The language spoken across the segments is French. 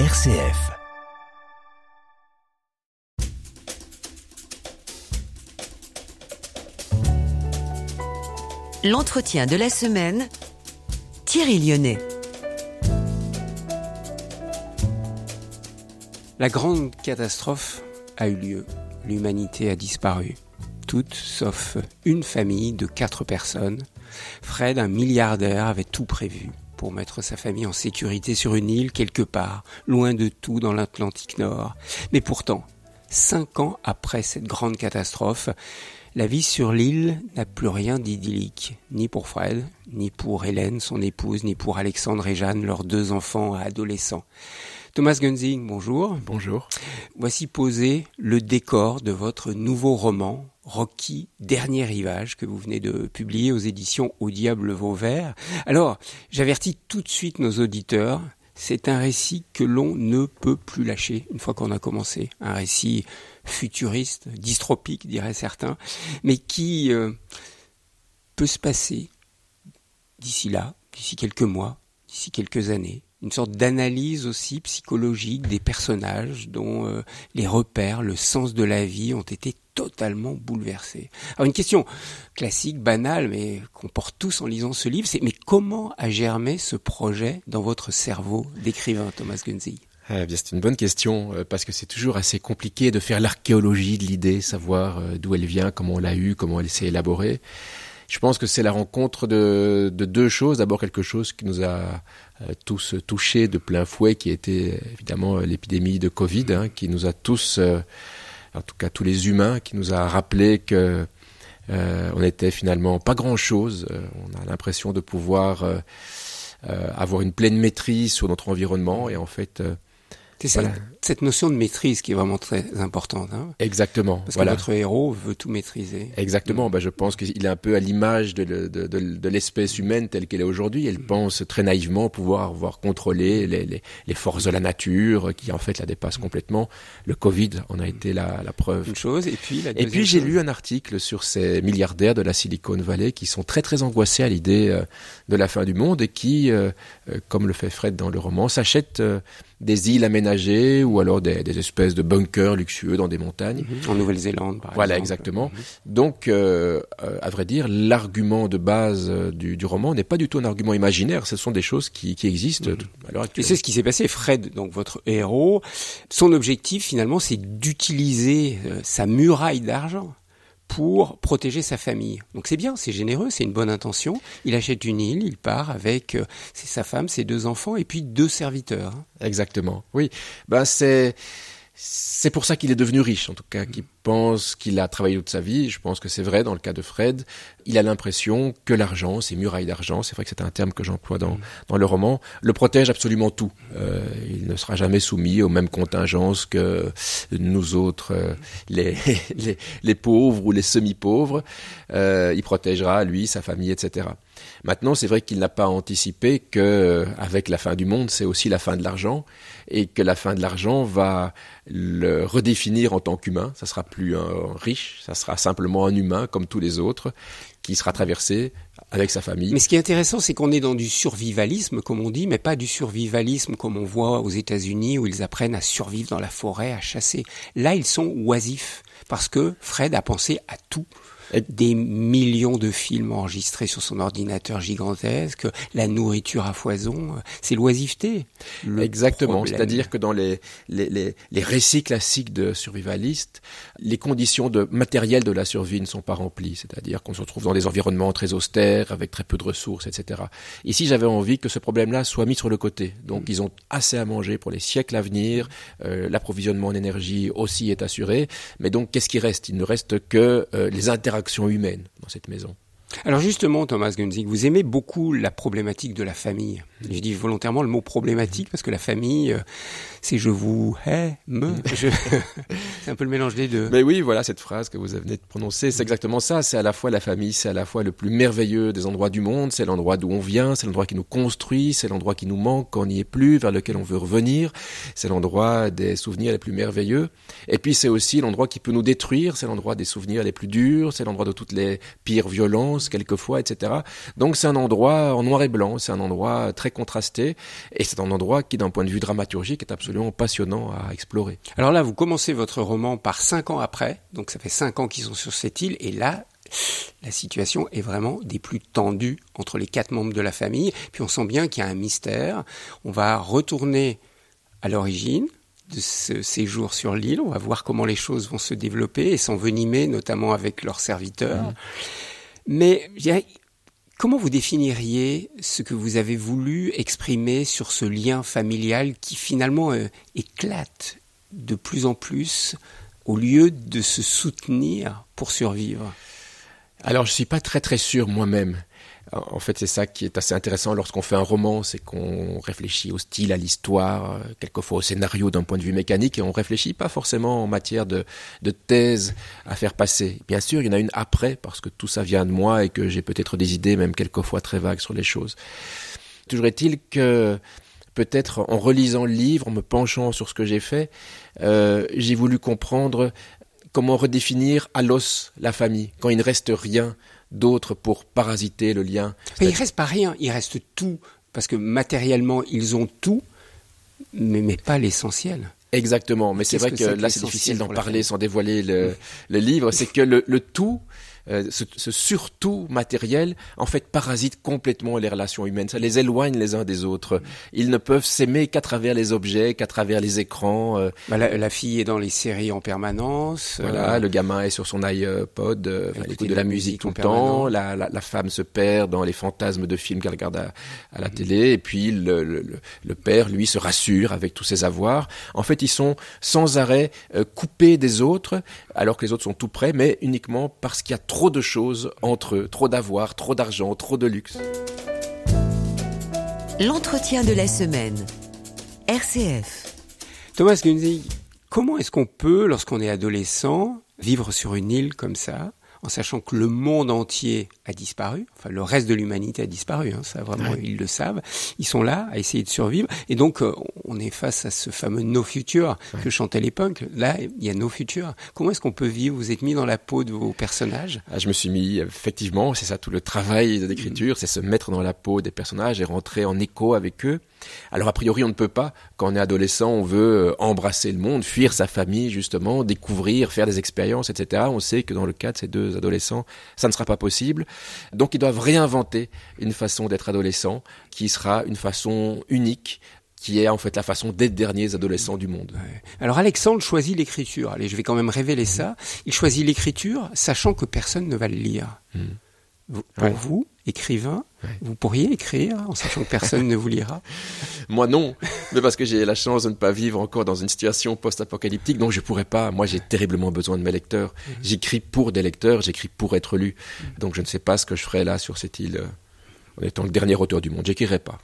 RCF. L'entretien de la semaine, Thierry Lyonnais. La grande catastrophe a eu lieu. L'humanité a disparu. Toutes sauf une famille de quatre personnes. Fred, un milliardaire, avait tout prévu pour mettre sa famille en sécurité sur une île quelque part, loin de tout dans l'Atlantique Nord. Mais pourtant, cinq ans après cette grande catastrophe, la vie sur l'île n'a plus rien d'idyllique, ni pour Fred, ni pour Hélène, son épouse, ni pour Alexandre et Jeanne, leurs deux enfants adolescents. Thomas Gunzing, bonjour. Bonjour. Voici posé le décor de votre nouveau roman, Rocky, Dernier Rivage, que vous venez de publier aux éditions Au Diable Vauvert. Alors, j'avertis tout de suite nos auditeurs, c'est un récit que l'on ne peut plus lâcher une fois qu'on a commencé. Un récit futuriste, dystropique, diraient certains, mais qui euh, peut se passer d'ici là, d'ici quelques mois, d'ici quelques années. Une sorte d'analyse aussi psychologique des personnages dont euh, les repères, le sens de la vie ont été totalement bouleversés. Alors une question classique, banale, mais qu'on porte tous en lisant ce livre, c'est mais comment a germé ce projet dans votre cerveau d'écrivain, Thomas Gunzig eh c'est une bonne question euh, parce que c'est toujours assez compliqué de faire l'archéologie de l'idée, savoir euh, d'où elle vient, comment on l'a eue, comment elle s'est élaborée. Je pense que c'est la rencontre de, de deux choses. D'abord quelque chose qui nous a euh, tous touchés de plein fouet, qui était évidemment l'épidémie de Covid, hein, qui nous a tous, en tout cas tous les humains, qui nous a rappelé que euh, on était finalement pas grand-chose. on a l'impression de pouvoir avoir une pleine maîtrise sur notre environnement et en fait c'est cette notion de maîtrise qui est vraiment très importante. Hein Exactement. Parce que notre héros veut tout maîtriser. Exactement. Ben, je pense qu'il est un peu à l'image de, de, de, de l'espèce humaine telle qu'elle est aujourd'hui. Elle pense très naïvement pouvoir avoir contrôlé les, les, les, forces de la nature qui en fait la dépassent complètement. Le Covid en a été la, la preuve. Une chose. Et puis, la et puis j'ai lu un article sur ces milliardaires de la Silicon Valley qui sont très très angoissés à l'idée euh, de la fin du monde et qui, euh, euh, comme le fait Fred dans le roman, s'achètent des îles aménagées ou alors des, des, espèces de bunkers luxueux dans des montagnes. Mhm. En Nouvelle-Zélande, par voilà, exemple. exactement. Mhm. Donc, euh, euh, à vrai dire, l'argument de base euh, du, du roman n'est pas du tout un argument imaginaire. Ce sont des choses qui, qui existent Mhm. à l'heure actuelle. Et c'est ce qui s'est passé. Fred, donc votre héros, son objectif finalement, c'est d'utiliser euh, sa muraille d'argent pour protéger sa famille. Donc c'est bien, c'est généreux, c'est une bonne intention. Il achète une île, il part avec euh, sa femme, ses deux enfants et puis deux serviteurs. hein. Exactement. Oui. Ben c'est c'est pour ça qu'il est devenu riche, en tout cas, qu'il pense qu'il a travaillé toute sa vie. Je pense que c'est vrai dans le cas de Fred. Il a l'impression que l'argent, ces murailles d'argent, c'est vrai que c'est un terme que j'emploie dans, dans le roman, le protège absolument tout. Euh, il ne sera jamais soumis aux mêmes contingences que nous autres, euh, les, les, les pauvres ou les semi-pauvres. Euh, il protégera lui, sa famille, etc. Maintenant, c'est vrai qu'il n'a pas anticipé que, euh, avec la fin du monde, c'est aussi la fin de l'argent, et que la fin de l'argent va le redéfinir en tant qu'humain. Ça sera plus un riche, ça sera simplement un humain comme tous les autres, qui sera traversé avec sa famille. Mais ce qui est intéressant, c'est qu'on est dans du survivalisme, comme on dit, mais pas du survivalisme comme on voit aux États-Unis où ils apprennent à survivre dans la forêt, à chasser. Là, ils sont oisifs parce que Fred a pensé à tout. Des millions de films enregistrés sur son ordinateur gigantesque, la nourriture à foison, c'est l'oisiveté. Exactement, c'est-à-dire que dans les, les, les, les récits classiques de survivalistes, les conditions de matériel de la survie ne sont pas remplies, c'est-à-dire qu'on se retrouve dans des environnements très austères, avec très peu de ressources, etc. Ici, j'avais envie que ce problème-là soit mis sur le côté. Donc, ils ont assez à manger pour les siècles à venir, euh, l'approvisionnement en énergie aussi est assuré, mais donc, qu'est-ce qui reste? Il ne reste que euh, les interactions humaines dans cette maison. Alors justement, Thomas Gunzig, vous aimez beaucoup la problématique de la famille. Je dis volontairement le mot problématique parce que la famille, euh, c'est je vous hais, me. je- c'est un peu le mélange des deux. Mais oui, voilà cette phrase que vous venez de prononcer, c'est exactement ça. C'est à la fois la famille, c'est à la fois le plus merveilleux des endroits du monde, c'est l'endroit d'où on vient, c'est l'endroit qui nous construit, c'est l'endroit qui nous manque quand on n'y est plus, vers lequel on veut revenir, c'est l'endroit des souvenirs les plus merveilleux. Et puis c'est aussi l'endroit qui peut nous détruire, c'est l'endroit des souvenirs les plus durs, c'est l'endroit de toutes les pires violences, quelquefois, etc. Donc c'est un endroit en noir et blanc, c'est un endroit très contrasté, et c'est un endroit qui, d'un point de vue dramaturgique, est absolument passionnant à explorer. Alors là, vous commencez votre roman par cinq ans après, donc ça fait cinq ans qu'ils sont sur cette île, et là, la situation est vraiment des plus tendues entre les quatre membres de la famille. Puis on sent bien qu'il y a un mystère. On va retourner à l'origine de ce séjour sur l'île. On va voir comment les choses vont se développer et s'envenimer, notamment avec leurs serviteurs. Mmh. Mais comment vous définiriez ce que vous avez voulu exprimer sur ce lien familial qui finalement euh, éclate de plus en plus au lieu de se soutenir pour survivre? Alors, je suis pas très très sûr moi-même. En fait, c'est ça qui est assez intéressant lorsqu'on fait un roman, c'est qu'on réfléchit au style, à l'histoire, quelquefois au scénario d'un point de vue mécanique, et on réfléchit pas forcément en matière de, de thèse à faire passer. Bien sûr, il y en a une après, parce que tout ça vient de moi et que j'ai peut-être des idées, même quelquefois très vagues sur les choses. Toujours est-il que peut-être en relisant le livre, en me penchant sur ce que j'ai fait, euh, j'ai voulu comprendre comment redéfinir à l'os la famille, quand il ne reste rien d'autre pour parasiter le lien. Mais il reste pas rien, il reste tout, parce que matériellement, ils ont tout, mais, mais pas l'essentiel. Exactement, mais c'est vrai que, là, c'est difficile d'en parler sans dévoiler le, le livre. C'est que le, le tout, euh, ce, surtout matériel, en fait, parasite complètement les relations humaines. Ça les éloigne les uns des autres. Ils ne peuvent s'aimer qu'à travers les objets, qu'à travers les écrans. Euh. Bah, la, fille est dans les séries en permanence. Voilà, euh. le gamin est sur son iPod, elle écoute de la musique tout le temps. La, la, femme se perd dans les fantasmes de films qu'elle regarde à, à la mm. télé. Et puis le, le, le, père, lui, se rassure avec tous ses avoirs. En fait, ils sont sans arrêt coupés des autres, alors que les autres sont tout près, mais uniquement parce qu'il y a trop de choses entre eux, trop d'avoir, trop d'argent, trop de luxe. L'entretien de la semaine. RCF. Thomas Gunzig, comment est-ce qu'on peut, lorsqu'on est adolescent, vivre sur une île comme ça en sachant que le monde entier a disparu, enfin le reste de l'humanité a disparu, hein, ça vraiment ils le savent. Ils sont là à essayer de survivre et donc euh, on est face à ce fameux no future que chantait les punks. Là, il y a no future. Comment est-ce qu'on peut vivre? Vous êtes mis dans la peau de vos personnages? Ah, Je me suis mis effectivement, c'est ça tout le travail d'écriture, c'est se mettre dans la peau des personnages et rentrer en écho avec eux. Alors a priori, on ne peut pas. Quand on est adolescent, on veut euh, embrasser le monde, fuir sa famille, justement, découvrir, faire des expériences, etc. On sait que dans le cas de ces deux adolescents, ça ne sera pas possible. Donc ils doivent réinventer une façon d'être adolescent qui sera une façon unique qui est en fait la façon d'être derniers adolescents du monde. Alors Alexandre choisit l'écriture. Allez, je vais quand même révéler ça. Il choisit l'écriture, sachant que personne ne va le lire. Hmm pour vous, écrivain, vous pourriez écrire en sachant que personne ne vous lira Moi non, mais parce que j'ai la chance de ne pas vivre encore dans une situation post-apocalyptique, donc je pourrais pas. Moi j'ai terriblement besoin de mes lecteurs. Mhm. J'écris pour des lecteurs, j'écris pour être lu. Mhm. Donc je ne sais pas ce que je ferais là sur cette île euh, en étant le dernier auteur du monde. J'écrirai pas.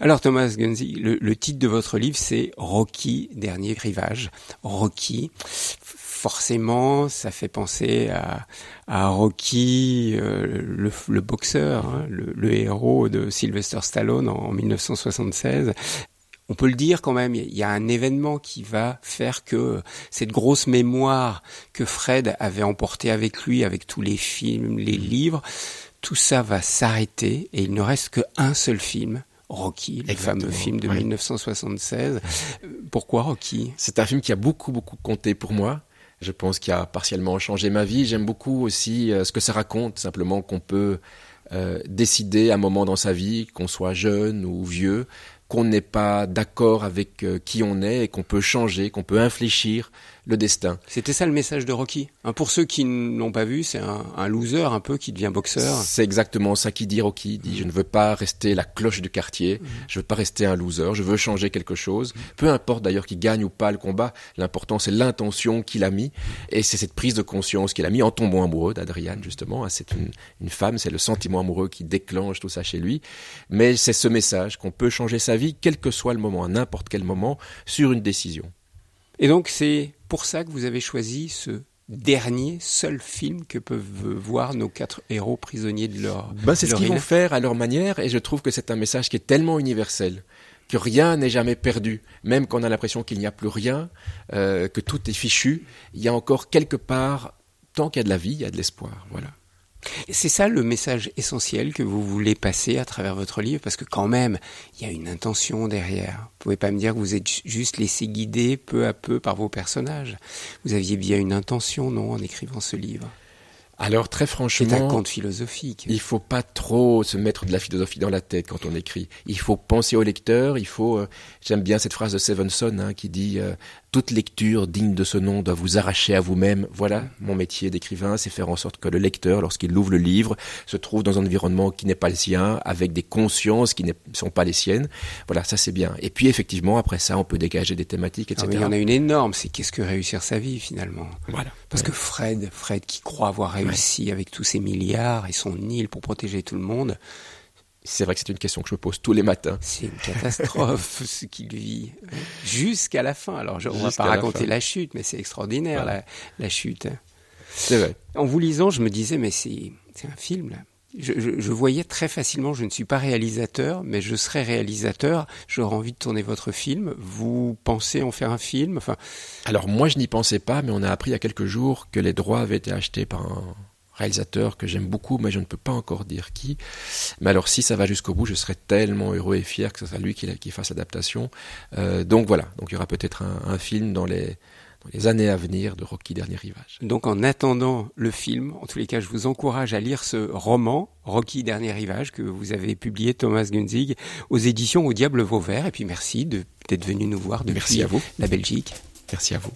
Alors Thomas Gunzi, le, le, titre de votre livre c'est Rocky, dernier rivage. Rocky, forcément, ça fait penser à, Rocky, euh, le, boxeur, hein, le, héros de Sylvester Stallone en, 1976 on peut le dire quand même, il y a un événement qui va faire que cette grosse mémoire que Fred avait emportée avec lui, avec tous les films, les livres, tout ça va s'arrêter et il ne reste qu'un seul film. Rocky, le fameux film de 1976. Pourquoi Rocky? C'est un film qui a beaucoup, beaucoup compté pour moi. Je pense qu'il a partiellement changé ma vie. J'aime beaucoup aussi euh, ce que ça raconte, simplement qu'on peut euh, décider à un moment dans sa vie, qu'on soit jeune ou vieux, qu'on n'est pas d'accord avec euh, qui on est et qu'on peut changer, qu'on peut infléchir le destin. C'était ça le message de Rocky. Hein, pour ceux qui ne l'ont pas vu, c'est un, loser un peu qui devient boxeur. C'est exactement ça qui dit Rocky. Il dit je ne veux pas rester la cloche du quartier, mhm. je veux pas rester un loser, je veux changer quelque chose. Peu importe d'ailleurs qu'il gagne ou pas le combat, l'important c'est l'intention qu'il a mis et c'est cette prise de conscience qu'il a mis en tombant amoureux d'Adriane justement. C'est une, une femme, c'est le sentiment amoureux qui déclenche tout ça chez lui. Mais c'est ce message qu'on peut changer sa vie quel que soit le moment, à n'importe quel moment, sur une décision. Et donc c'est pour ça que vous avez choisi ce dernier, seul film que peuvent voir nos quatre héros prisonniers de leur. Ben, c'est ce qu'ils vont faire à leur manière, et je trouve que c'est un message qui est tellement universel que rien n'est jamais perdu, même quand on a l'impression qu'il n'y a plus rien, euh, que tout est fichu, il y a encore quelque part, tant qu'il y a de la vie, il y a de l'espoir. Voilà. C'est ça le message essentiel que vous voulez passer à travers votre livre, parce que quand même, il y a une intention derrière. Vous pouvez pas me dire que vous êtes juste laissé guider peu à peu par vos personnages. Vous aviez bien une intention, non, en écrivant ce livre? Alors très franchement, c'est un conte philosophique. Il faut pas trop se mettre de la philosophie dans la tête quand on écrit. Il faut penser au lecteur. Il faut. Euh, j'aime bien cette phrase de Stevenson hein, qui dit euh, toute lecture digne de ce nom doit vous arracher à vous-même. Voilà mon métier d'écrivain, c'est faire en sorte que le lecteur, lorsqu'il ouvre le livre, se trouve dans un environnement qui n'est pas le sien, avec des consciences qui ne sont pas les siennes. Voilà, ça c'est bien. Et puis effectivement, après ça, on peut dégager des thématiques, etc. Ah il y en a une énorme. C'est qu'est-ce que réussir sa vie finalement? Voilà. Parce que Fred, Fred qui croit avoir réussi réussi avec tous ses milliards et son île pour protéger tout le monde. C'est vrai que c'est une question que je me pose tous les matins. C'est une catastrophe ce qu'il vit jusqu'à la fin. Alors je, on va pas raconter la, chute, mais c'est extraordinaire la, la, chute. C'est vrai. En vous lisant, je me disais mais c'est un film là. Je, je, je, voyais très facilement, je ne suis pas réalisateur, mais je serais réalisateur, j'aurais envie de tourner votre film. Vous pensez en faire un film? Enfin... Alors moi je n'y pensais pas, mais on a appris il y a quelques jours que les droits avaient été achetés par un réalisateur que j'aime beaucoup, mais je ne peux pas encore dire qui. Mais alors si ça va jusqu'au bout, je serais tellement heureux et fier que ce soit lui qui, qui fasse l'adaptation. Euh, donc voilà, donc il y aura peut-être un, un film dans les les années à venir de Rocky Dernier Rivage. Donc en attendant le film, en tous les cas, je vous encourage à lire ce roman, Rocky Dernier Rivage, que vous avez publié, Thomas Gunzig, aux éditions Au Diable Vauvert. Et puis merci d'être venu nous voir depuis merci à vous. la Belgique. Merci à vous.